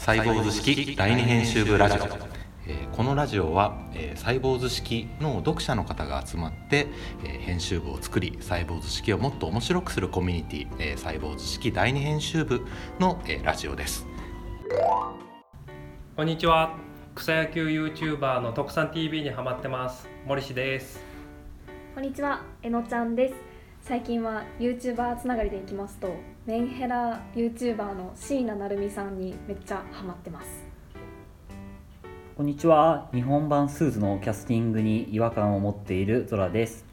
サイボーズ式第二編集部ラジオ、えーこのラジオは、えーサイボーズ式の読者の方が集まって、えー編集部を作りサイボーズ式をもっと面白くするコミュニティ、えーサイボーズ式第二編集部の、えーラジオです。こんにちは。草野球 YouTuber の特産 TV にハマってます。森氏です。こんにちは、えのちゃんです。最近は YouTuber つながりでいきますと、メンヘラ YouTuber の椎名成美さんにめっちゃハマってます。こんにちは。日本版スーツのキャスティングに違和感を持っているゾラです。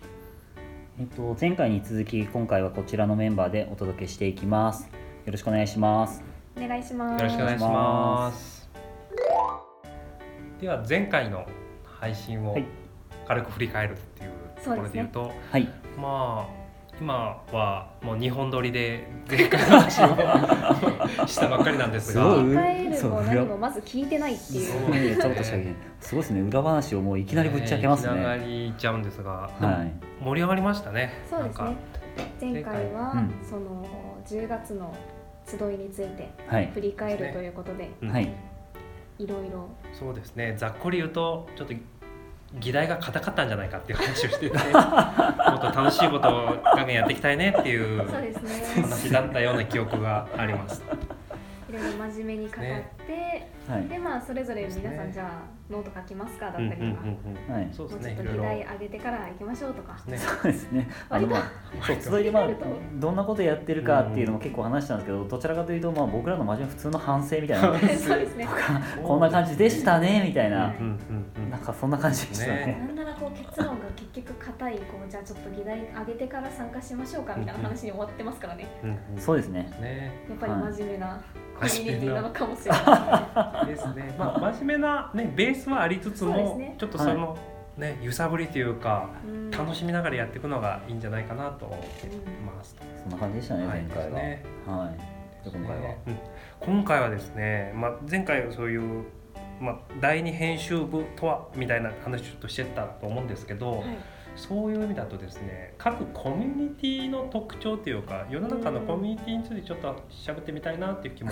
えっと、前回に続き、今回はこちらのメンバーでお届けしていきます。よろしくお願いします。お願いします。よろしくお願いしますでは前回の配信をはい軽く振り返るっていうところで言うとはい。まあ今はもう2本撮りで前回の配信をしたばっかりなんですがすごい振り返るそうも何もまず聞いてないっていう。そうねちょっとしたすごいですね。裏話をもういきなりぶっちゃけますいきなね。りいっちゃうんですが、はい。盛り上がりましたねそうですねなんか。前回は、うんその10月の集いについてはい。振り返るということで、うんはい。いろいろそうですねざっくり言うとちょっと議題が硬かったんじゃないかっていう話をしてても っと楽しいことをガンガンやっていきたいねっていう。話だったような記憶があります。いろいろ真面目に語って、はい。でまあそれぞれ皆さんじゃあノート書きますかだったうんりとか、うんうんはいもうちょっと議題上げてから行きましょうとか。ね。そうですね。あの、割とまあ、そう、集いで、まあ、どんなことやってるかっていうのも結構話したんですけど、どちらかというと、まあ、僕らの真面目普通の反省みたいな。そうですね。こんな感じでしたねみたいなうんうんうんなんかそんな感じでしたねねなんならこう結論が結局硬いこうじゃあちょっと議題上げてから参加しましょうかみたいな話に終わってますからね。うんうん。そうですねね。やっぱり真面目なコミュニティなのかもしれない。ですね。まあ真面目なねベースはありつつもね。ちょっとそのね揺さぶりというかうん。楽しみながらやっていくのがいいんじゃないかなと思ってます。そんな感じでしたねはい。前回は、ね。はい。で今回は、うん。今回はですね、まあ、前回はそういう、まあ、第二編集部とはみたいな話をちょっとしてたと思うんですけど、はい。そういう意味だとですね各コミュニティの特徴というか世の中のコミュニティについてちょっと喋ってみたいなっていう気も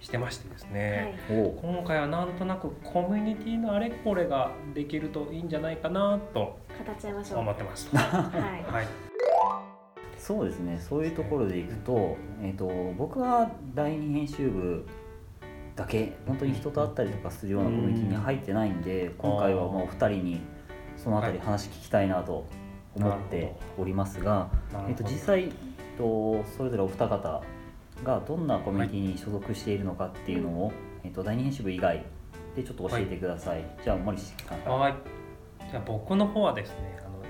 してましてですはね、い。おう今回はなんとなくコミュニティのあれこれができるといいんじゃないかなと語っちゃいましょう。は思ってます。はいい。そうですねそういうところでいくと,、えー、と僕は第二編集部だけ本当に人と会ったりとかするようなコミュニティに入ってないんで今回はもうお二人にそのあたり話聞きたいなと思っておりますが、えー、と実際とそれぞれお二方がどんなコミュニティに所属しているのかっていうのを、えー、と第二編集部以外でちょっと教えてください、じゃあ森氏さんはい。じゃあ僕の方はですね、あの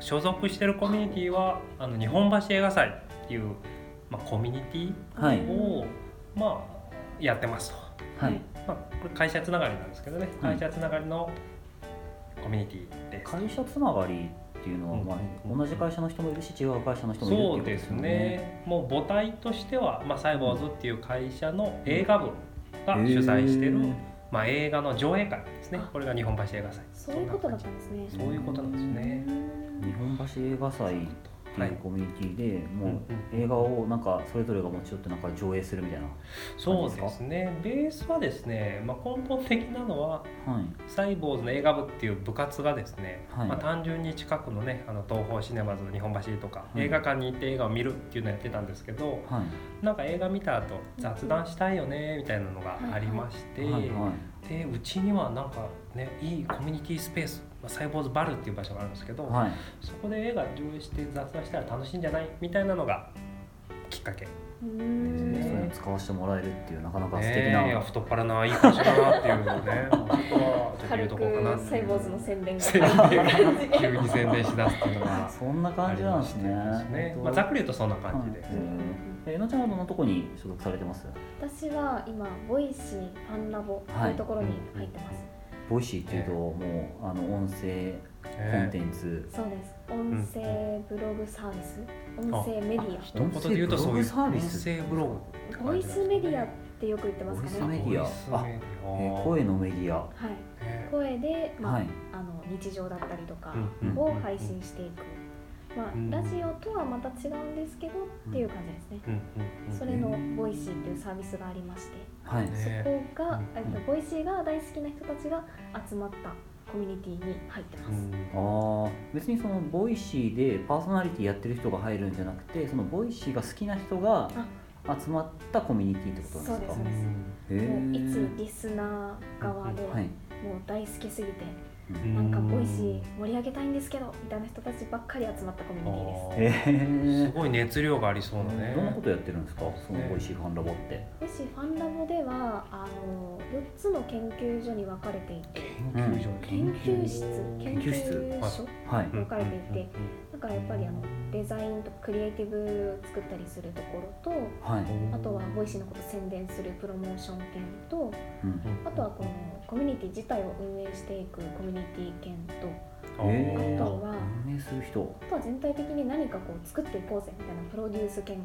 所属してるコミュニティはあの日本橋映画祭っていうまあコミュニティはい。を、まあやってますと。はい。まあこれ会社つながりなんですけどね、はい。会社つながりのコミュニティです。会社つながりっていうのは、まうんあ、同じ会社の人もいるし違う会社の人もいるっていうことそうですよね。もう母体としては、まあ、サイボーズっていう会社の映画部が主催してる、まあ、映画の上映会ですね。これが日本橋映画祭。そういうことだったんですね。そういうことなんですね。日本橋映画祭っていうコミュニティで、もうん。う映画をなんかそれぞれが持ち寄ってなんか上映するみたいなそうですね。ベースはですね、まあ、根本的なのははい。サイボーズの映画部っていう部活がですね、はい。まあ、単純に近くのねあの東宝シネマズの日本橋とか、はい。映画館に行って映画を見るっていうのをやってたんですけどはい。なんか映画見た後雑談したいよねみたいなのがありまして、はい。はい。でうちにはなんかねいいコミュニティスペース、まあ、サイボーズバルっていう場所があるんですけど、はい。そこで映画上映して雑談したら楽しいんじゃないみたいなのがきっかけ。うそれん。を使わせてもらえるっていうなかなか素敵ねな、えいや太っ腹ないい会社だなっていうのをね。そこはちょっと言軽うとこうかなくサイボーズの宣伝が。急に宣伝しだすっていうのがそんな感じなんですね。ありまあ、ざっくり言うとそんな感じで、はい。えのちゃんはどのとこに所属されてます？私は今 Voicy ファンラボというところに入ってます。ボイシーっていうと、もうあの音声コンテンツ、そうです。音声ブログサービス、音声メディ一言で言うとそういう音声ブログサービス。音声ブログ。ってア。ボイスメディアっねてよく言ってますかね。ボイスメディア。ボイスメディア。えー声のメディア。はい。ね声で、まあ、はい。あの日常だったりとかうんを配信していく。まあ、うん。ラジオとはまた違うんですけどっていう感じですね。うんうんうん。それのボイシーっていうサービスがありまして、はい。ねそこが、うんえっとボイシーが大好きな人たちが集まったコミュニティに入ってます。うん。ああ別にそのボイシーでパーソナリティやってる人が入るんじゃなくてそのボイシーが好きな人が集まったコミュニティってことなんですか？そうです。へもういつーリスナー側で、はい。もう大好きすぎて、うんなんかボイシー盛り上げたいんですけどみたいな人たちばっかり集まったコミュニティです。あー。へすごい熱量がありそうなね。どんなことやってるんですか？そのねボイシーファンラボって。ボイシーファンラボではあの4つの研究所に分かれていて。研究所。研究室。研究室。究所。はい。分かれていてかやっぱりあのデザインとクリエイティブを作ったりするところとはい、あとはボイシーのこと宣伝するプロモーション研とうん。あとはこのコミュニティ自体を運営していくコミュニティ研とあとは運営する人。あとは全体的に何かこう作っていこうぜみたいなプロデュース研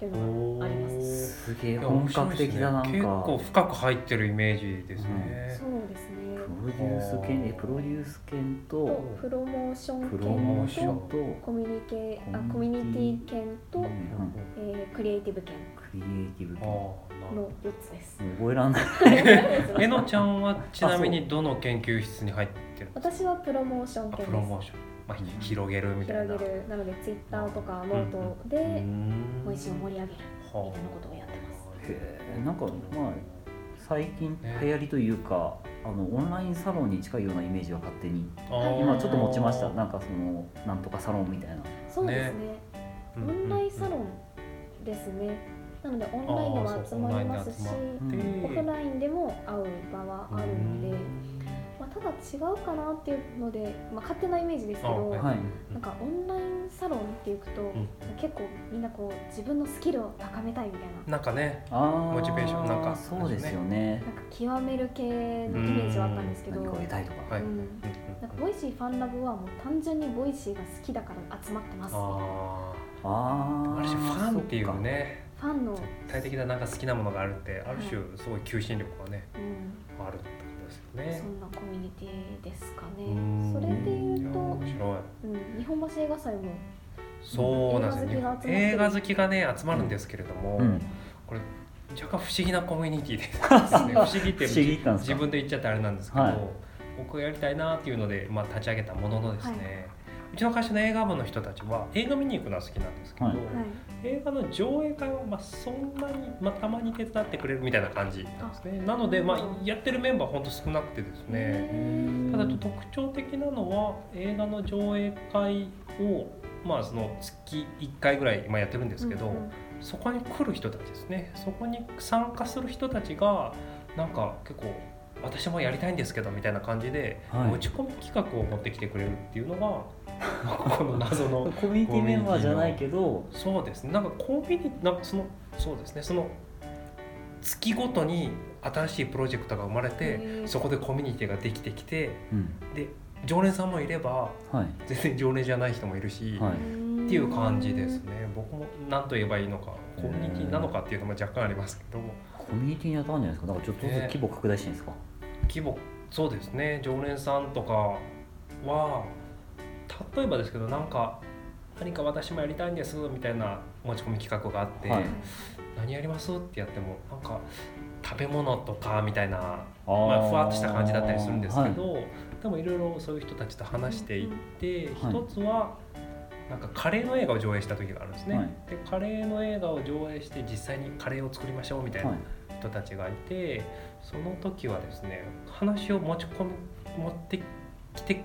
っていうのがあります。すげえ本格的だなんか。結構深く入ってるイメージですね、そうですね。プロデュース研えプロデュース研ととプロモーションプロモーション兼ととコミュニケあココミュニニティ研と、うん。えークリエイティブ研クリエイティブあ研もあなるほの4つです。う覚えらんない。ど えのちゃんはちなみにどの研究室に入ってる私はプロモーションあ研です。プロモーション、まあ、ひ広げるみたいな。広げる。なのでツイッターとかノートでボイシーを盛り上げるみたいなことをやってます。へえなんかまあ最近流行りというか、あのオンラインサロンに近いようなイメージは勝手にはい今ちょっと持ちました。なんかそのなんとかサロンみたいな。そうですね。オンラインサロンンですね。なのでオンラインでも集まりますし、うんオフラインでも会う場はあるので、まあ、ただ違うかなっていうので、まあ、勝手なイメージですけど、あはい。はい。なんかオンラインサロンっていくと、ん。結構みんなこう自分のスキルを高めたいみたいな。なんかねモチベーションなんか。そうですよね。なんか極める系のイメージはあったんですけど、何かを得たいとか、はい、うん。なんかボイシーファンラボはもう単純にボイシーが好きだから集まってます。みたいなあある種ファンっていうねファンの、絶対的ななんか好きなものがあるってある種すごい求心力がねうん、あるってことですよそねんなコミュニティですかね。うん。それで言いうやと、うん、日本橋映画祭もそうなんですよ。映映画好きがね集まるんですけれども、うん。これ若干不思議なコミュニティですね。不思議って自分で言っちゃってあれなんですけど、はい。僕がやりたいなっていうので、まあ、立ち上げたもののですね、うちの会社の映画部の人たちは映画見に行くのは好きなんですけど、はい。はい映画の上映会はまあそんなに、まあ、たまに手伝ってくれるみたいな感じなんですね。なので、まあ、やってるメンバーほんと少なくてですね。へただ特徴的なのは映画の上映会をまあその月1回ぐらい、まあ、やってるんですけど、うんうん。そこに来る人たちですね。そこに参加する人たちがなんか結構私もやりたいんですけどみたいな感じで、はい。持ち込み企画を持ってきてくれるっていうのがまあこの謎のコミュニティメンバーじゃないけどそうですねなんかコミュニなんかそのそうですね。その月ごとに新しいプロジェクトが生まれてそこでコミュニティができてきてうん。で常連さんもいればはい。全然常連じゃない人もいるし、はい。っていう感じですね。僕も何と言えばいいのかコミュニティなのかっていうのも若干ありますけどコミュニティに当たるんじゃないですか？だからちょっとずつ規模拡大してるんですか、規模そうですね。常連さんとかは例えばですけどなんか何か私もやりたいんですみたいな持ち込み企画があって、はい。何やりますってやってもなんか食べ物とかみたいなあまあ、ふわっとした感じだったりするんですけはい。ど、でもいろいろそういう人たちと話していって、はい。一つはなんかカレーの映画を上映した時があるんですね、はい。でカレーの映画を上映して実際にカレーを作りましょうみたいなはい。人たちがいて、その時はですね話を持ち込み持ってきて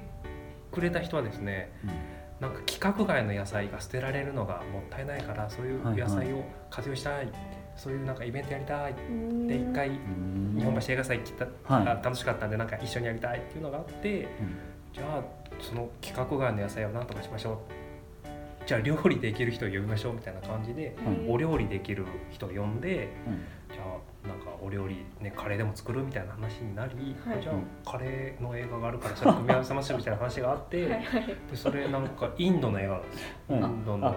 くれた人はですねうん。なんか規格外の野菜が捨てられるのがもったいないからそういう野菜を活用したい、そういうなんかイベントやりたいうん。で一回うん。日本橋映画祭来た、はい。あ楽しかったんでなんか一緒にやりたいっていうのがあって、じゃあその規格外の野菜を何とかしましょう。じゃあ料理できる人を呼びましょうみたいな感じではいお料理できる人を呼んでなんかお料理ねカレーでも作るみたいな話になり、はい。じゃあカレーの映画があるからそれ組み合わせましょうみたいな話があって、はいはい。でそれなんかインドの映画なんですよ、うん。インドの。あ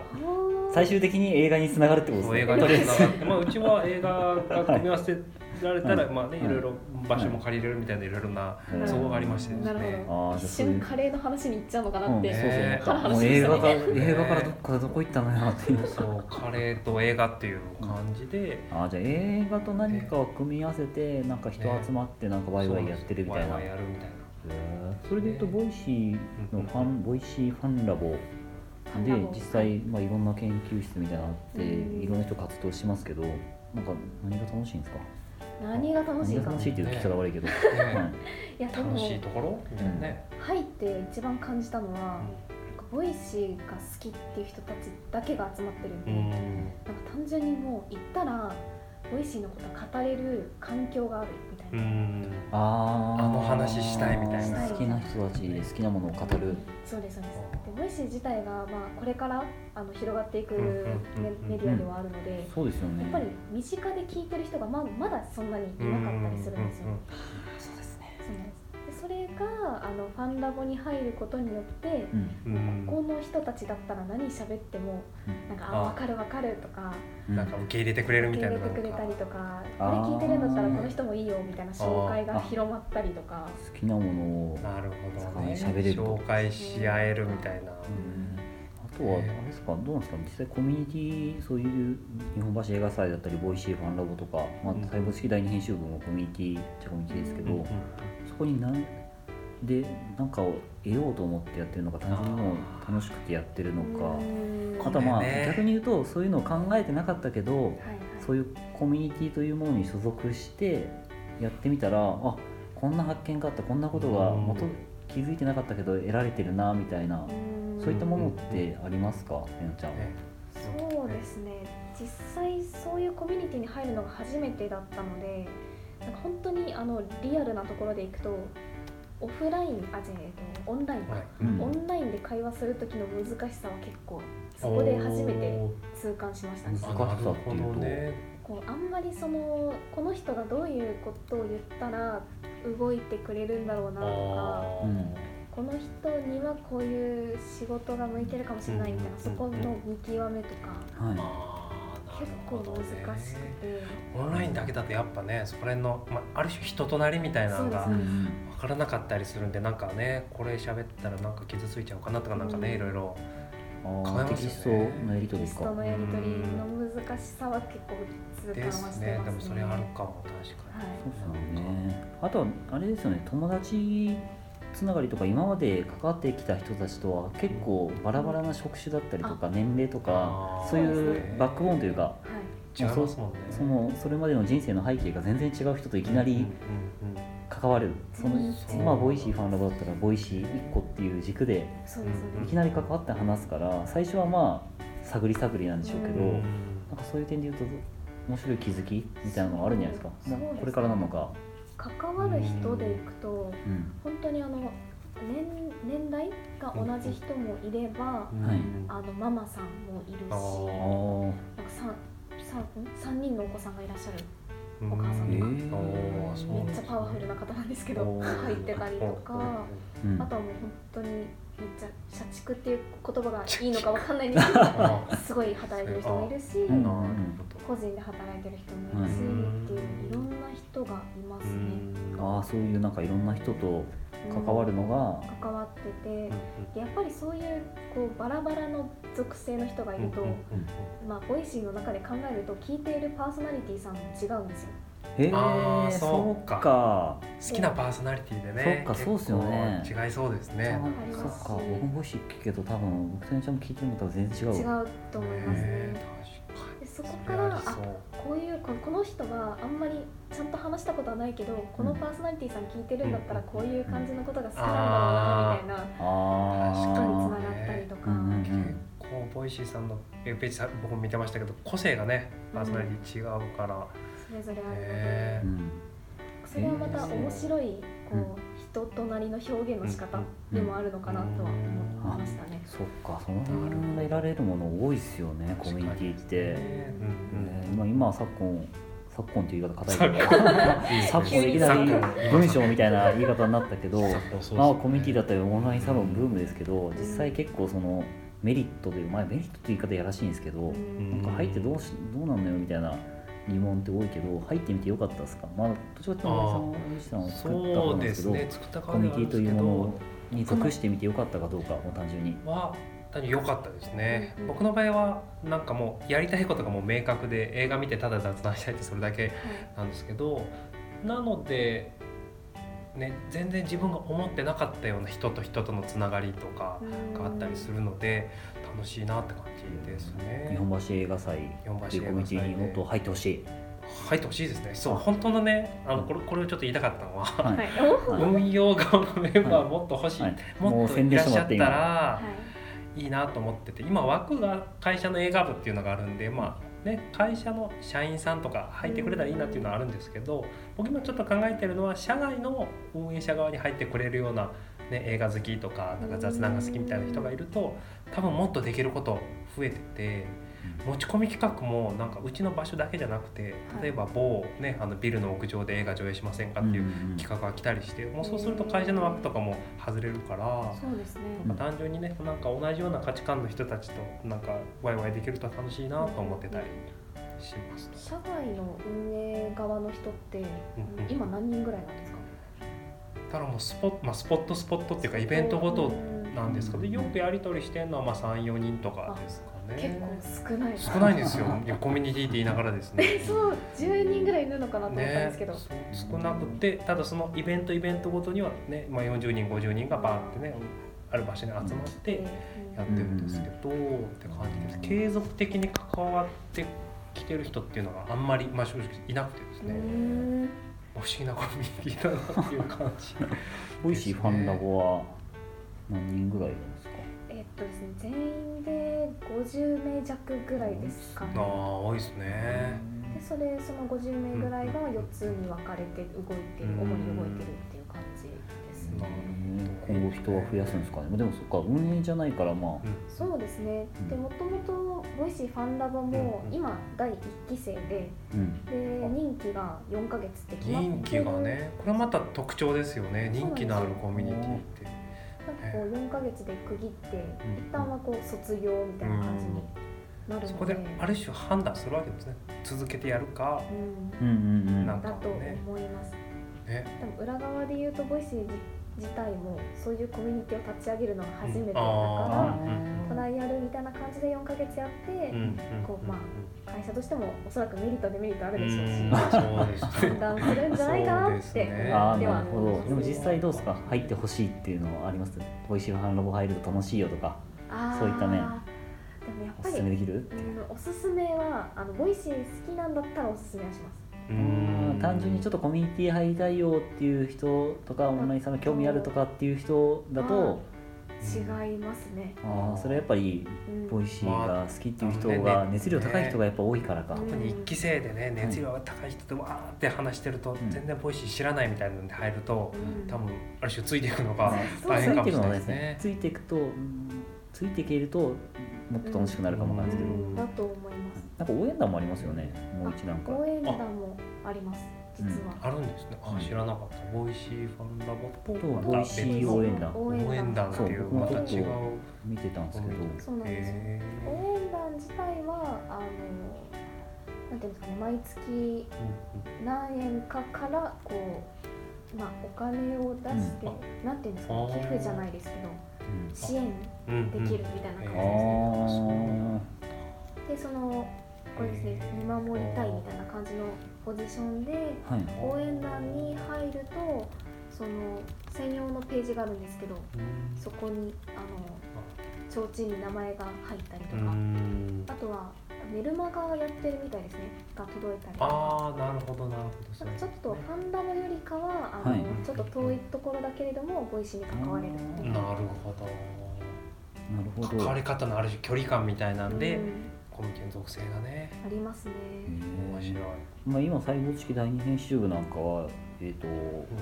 最終的に映画につながるってことですね。映画につながって、まあ、うちは映画が組み合わせられたら、まあね、はいいろいろ場所も借りれるみたいないろいろなうん。そこがありましてですなるね。ほど。一瞬カレーの話に行っちゃうのかなって、うん、そうそう。ね思ったもう。映画が映画からどっかどこ行ったのよっていう。そうカレーと映画っていう感じで、あーじゃあ映画と何かを組み合わせてなんか人集まってなんかワイワイやってるみたいな、ワイワイやるみたいな。それでいうとボイシーのファン、ボイシーファンラボ。で実際、まあ、いろんな研究室みたいなのあって、うん。いろんな人活動しますけどなんか何が楽しいんですか？何が楽しいか何が楽しいっていう聞き方悪いけど、ね。いやでも楽しいところ？みたいなね。入って一番感じたのは、なんかボイシーが好きっていう人たちだけが集まってるんで、うん。なんか単純にもう行ったらボイシーのことを語れる環境があるみたいな、うん。あー。あの話したいみたいな。好きな人たちで好きなものを語る。そうですそうです。でボイシー自体が、まあ、これからあの広がっていくメディアではあるので、そうですよね。やっぱり身近で聞いてる人がままだそんなにいなかったりするんですよ。それがあのファンラボに入ることによって、うん。うんここの人たちだったら何喋ってもうん。なんかああ。分かる分かるとかうん。なんか受け入れてくれるみ受けたいな入れてくれたりとかこれ聞いてるんだったらこの人もいいよみたいな紹介が広まったりとか。好きなものをなるほどね。喋れる。と紹介し合えるみたいな、あとはあれですか？どうなんですか？実際コミュニティそういう日本橋映画祭だったりボイシーファンラボとか、まあうん、細胞式第二編集部もコミュニティじゃコミュニティですけど、うんうんそこに何で何かを得ようと思ってやってるのか単純にもう楽しくてやってるのかうん。あとはまあ、逆に言うとそういうのを考えてなかったけどそういうコミュニティというものに所属してやってみたらあこんな発見があったこんなことがうん。元気づいてなかったけど得られてるなみたいなうん。そういったものってありますかえのちゃん。ね。そうですね。実際そういうコミュニティに入るのが初めてだったのであのリアルなところでいくとオフラインあじゃあ、えっと、オンラインか、はい。うん。オンラインで会話する時の難しさは結構そこで初めて痛感しましたね。難しさっていうと。こうあんまりそのこの人がどういうことを言ったら動いてくれるんだろうなとかうんこの人にはこういう仕事が向いてるかもしれないみたいな、うん。そこの見極めとか。はい構ほどね難しくて、オンラインだけだとやっぱねそこら辺の、まあ、ある種人となりみたいなのが分からなかったりするんでなんかねこれ喋ったらなんか傷ついちゃうかなとかなんかね、うん。いろいろあテキますよね。ストのやり取りのやり取りの難しさは結構痛感はですしてまね。ですもそれあるかも確かはい。そうですよね。あとはあれですよね。友達つながりとか今まで関わってきた人たちとは結構バラバラな職種だったりとか年齢とかそういそうバックボーンというか違いますもんね。そのそれまでの人生の背景が全然違う人といきなり関わる。そのまあボイシーファンラボだったらボイシー1個っていう軸でいきなり関わって話すから最初はまあ探り探りなんでしょうけど、うんなんかそういう点で言うと面白い気づきみたいなのがあるんじゃないですか。これからなのか、関わる人でいくとうん、本当にあの年年代が同じ人もいれば、はい。あのママさんもいるしなんか三三三人のお子さんがいらっしゃるうんお母さんとか。おー。めっちゃパワフルな方なんですけど入ってたりとか。うん。あとはもう本当に社畜っていう言葉がいいのかわかんないんですけど あすごい働いてる人もいるしうん。個人で働いてる人もいるしうんっていういろんな人がいまどすね。あーそういうなんかいろんな人と関わるのが、関わっててでやっぱりそういうこうバラバラの属性の人がいると、まあ、ボイシーの中で考えると聞いているパーソナリティさんも違うんですよ。へえそそううか。か好きなパーソナリティでねそっかそうっすよね。違いそうですね。りそっか。僕もボイシー聞くけど多分僕とねちゃんも聞いてるのとは全然違う。違うと思います。ねね。でそこ確からあこういうここの人はあんまりちゃんと話したことはないけどこのパーソナリティさん聞いてるんだったらこういう感じのことが好きなんだろうなみたいなあしっかりつなあがったりとか。うんうんうん結構ボイシーさんのページさ僕も見てましたけど個性がねパーソナリティ違うから、それぞれあるので。それはまた面白いこう人となりの表現の仕方でもあるのかなとは思いましたね。そっかその辺が得られるもの多いですよねコミュニティって、今今昨今昨今っていう言い方硬いけど。昨 昨今いきなり文章みたいな言い方になったけどまあコミュニティだったりオンラインサロンブームですけど実際結構そのメリットというまあメリットって言い方やらしいんですけどうん。なんか入ってどうしどうなんのよみたいな疑問って多いけど入ってみてよかったですか？まあどっちかっていうと森さんを作ったんうですけどね。作ったコミュニティというものに属してみてよかったかどうかもう単純に。は単に良かったですね、うん。うん僕の場合はなんかもうやりたいことがもう明確で映画見てただ雑談したいってそれだけなんですけどなので、ね、全然自分が思ってなかったような人と人とのつながりとかがあったりするので楽しいなって感じですね。日本橋映画祭日本というコミュニティにもっと入ってほしい。入ってほしいですね。そう。あ本当のねあのこれこれをちょっと言いたかったのは、はい。運用側のメンバーもっと欲しい、はい。もっといらっしゃったらはい。いいなと思ってて今枠が会社の映画部っていうのがあるんでまあね会社の社員さんとか入ってくれたらいいなっていうのはあるんですけど僕今ちょっと考えてるのは社外の運営者側に入ってくれるような、ね、映画好きとかなんか雑談が好きみたいな人がいると多分もっとできること増えてて。持ち込み企画もなんかうちの場所だけじゃなくて例えば某、ね、あのビルの屋上で映画上映しませんかっていう企画が来たりしてもうそうすると会社の枠とかも外れるから。そうですね。まあ単純にねなんか同じような価値観の人たちとなんかワイワイできると楽しいなと思ってたりします、社外の運営側の人って今何人ぐらいなんですか？ただもうスポ,、まあ、スポットスポットっていうかイベントごとなんですけどよくやり取りしてるのはまあ34人とかですか結ね構少ない少ないんですよ。いやコミュニティって言いながらですね。えそう10人ぐらいいるのかなと思ったんでねすけど、そう少なくてただそのイベントイベントごとにはね、まあ、40人50人がバーってねある場所に集まってやってるんですけど、って感じです。継続的に関わってきてる人っていうのがあんまり、まあ、正直いなくてですうね、ん。不思議なコミュニティだなっていう感じ。ボイシーファンラボは何人ぐらいなんですか？えっとですね全員で50名弱ぐらいですかね。ああ多いですね。でそれその50名ぐらいが4つに分かれて動いてるうん主に動いてるっていう感じですなね。る今後人は増やすんですかね？でもそっか運営じゃないからまあ。うん。そうですね。うん。でもともとボイシーファンラボもうん今第1期生でうん。で任期が4ヶ月って決まってる。任期がねこれはまた特徴ですよね。任期のあるコミュニティってなんかこう4ヶ月で区切ってうん。一旦はこう卒業みたいな感じになるそので。こである種判断するわけですね。続けてやるかうん。うんうんうん。なんだと思います。ね。多分裏側で言うとボイシー自体もそういうコミュニティを立ち上げるのが初めてだあからー。トライアルみたいな感じで4ヶ月やって、こうま会社としてもおそらくメリットデメリットあるでしょうしうん。そうですね判断するんじゃないかなそうってですね。ああではなるほど。でも実際どうですか？入ってほしいっていうのはあります？ボイシーファンラボ入ると楽しいよとかそういった面。でもやっぱりおすすめできる？うんおすすめはあのボイシー好きなんだったらおすすめはしますうん。単純にちょっとコミュニティ入りたいよっていう人とかオンラインサロンの興味あるとかっていう人だと違いますね、ああそれはやっぱりうんボイシーが好きっていう人がまあ熱量高い人がやっぱ多いからか、うん。特に一期生でね熱量が高い人とわーって話してると、ん。全然ボイシー知らないみたいなので入るとうん。多分ある種ついていくのが大変かもしれついていくのはないですね。ついていくとうんついていけるともっと楽しくなるかもわかんないですけど、うん。だと思います。なんか応援団もありますよねもう一段階。応援団もあります実は、あるんですね。あ知らなかった。ボイシーファンラボととボイシー応援団。応応援団っていうまた違う。見てたんですけど。そうなんですよ。へ応援団自体はあのなんていうんですかね。毎月ー何円かからこうまあお金を出して、うん。なんていうんですか寄付じゃないですけどうん。支援うん。うん。できるみたいな感じですあね、ー。でそのこれですね見守りたいみたいな感じのポジションではい。応援団に入るとその専用のページがあるんですけどうん。そこにあの提灯に名前が入ったりとうか、ん。あとはメルマガやってるみたいですね。が届いたりとか。ああなるほどなるほど。ちょっとファンダムよりかはあの、はい。ちょっと遠いところだけれどもボイシーに関われるあなるほど。なるほど。関わり方のある種距離感みたいなんで、うんコミュニティの属性がね。ありますね、面白い。まあ、今サイボウズ式第二編集部なんかは、えー、と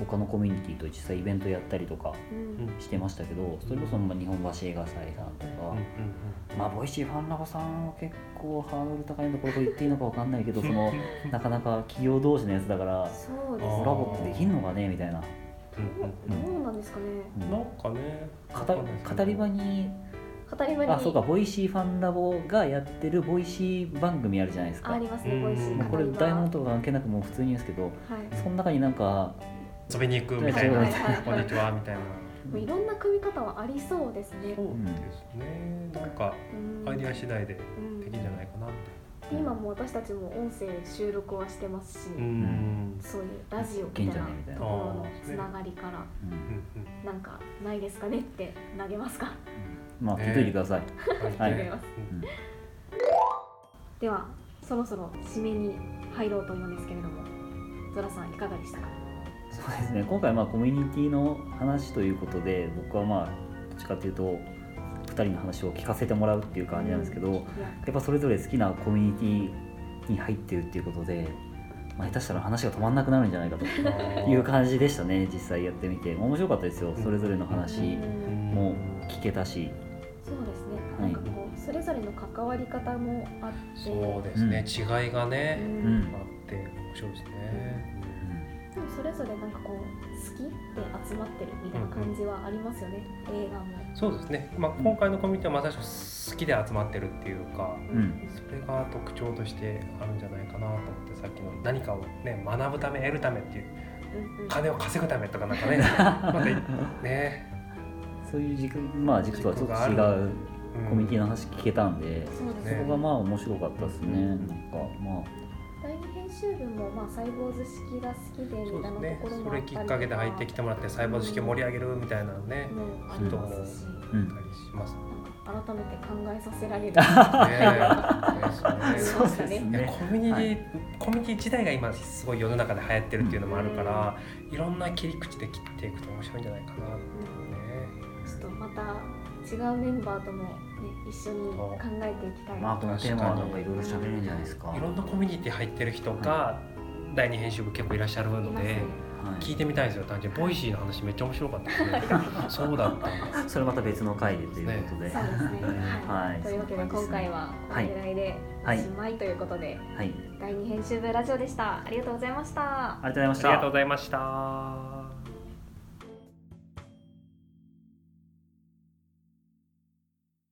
他のコミュニティと実際イベントやったりとかうん。うんしてましたけどそれこそまあ日本橋映画祭さんとか、うんまあボイシーファンラボさんは結構ハードル高いのこれと言っていいのかわかんないけどその なかなか企業同士のやつだからそうですね。あーコラボってできんのかねみたいな。うんうんうん。どうなんですかね。なんかね語り場に当たり前に。あそうかボイシーファンラボがやってるボイシー番組あるじゃないですか。ありますねうん。ボイシーこれ語り場ダイヤモンドとか関係なくもう普通に言うんですけどはい。その中になんか遊びに行くみたいな。はい。はい「こんにちは」みたいな。もういろんな組み方はありそうですね。そうですね。なんかうん。アイデア次第でうん。できるんじゃないかなって。今も私たちも音声収録はしてますし、うん。そういうラジオみたいなところのつながりからなんかないですかねって投げますか？まあ聞いてください、うん。はい。ではそろそろ締めに入ろうと思うんですけれどもゾラさんいかがでしたか？そうですね。今回まあコミュニティの話ということで僕はまあどっちかというと2人の話を聞かせてもらうっていう感じなんですけど、いややっぱそれぞれ好きなコミュニティに入ってるっていうことで、まあ、下手したら話が止まんなくなるんじゃないかという感じでしたね実際やってみて。面白かったですようん。それぞれの話うん。も聞けたし、そうですね、はい。なんかこうそれぞれの関わり方もあって。そうですね。違いがうねんうん。あって面白いですね。それぞれなんかこう好きで集まってるみたいな感じはありますよね、映画も、そうですね。まあ今回のコミュニティはまさしく好きで集まってるっていうか。うん。それが特徴としてあるんじゃないかなと思ってさっきの何かをね学ぶため得るためっていううんうん。金を稼ぐためとかなんかね。またね、そういう軸,、まあ、軸とはちょっと違軸がある。うコミュニティの話聞けたんで、そうですね。そこがまあ面白かったですね、うん。なんかまあ第二編集部もまあサイボーズ式が好きでみたいなところもそれあったりとかきっかけで入ってきてもらって細胞式を盛り上げるみたいなねありますし、うんあったりしますねなん改めて考えさせられるねそうですねコミュニティ、コミュニティ自体が今すごい世の中で流行ってるっていうのもあるから、いろんな切り口で切っていくと面白いんじゃないかなっていうね。ちょっとまた違うメンバーとも、ね、一緒に考えていきたいまあこのテーマはなんかいろいろ喋れるんじゃないですか。いろんなコミュニティ入ってる人が第二編集部結構いらっしゃるので、はい。聞いてみたいですよ。単純にボイシーの話めっちゃ面白かったですね そうだったそれまた別の回でということで、そうですね。はい。はい。というわけで今回はこのぐらいでおはいしまいということで、はい、第二編集部ラジオでした。ありがとうございました。ありがとうございました。ありがとうございました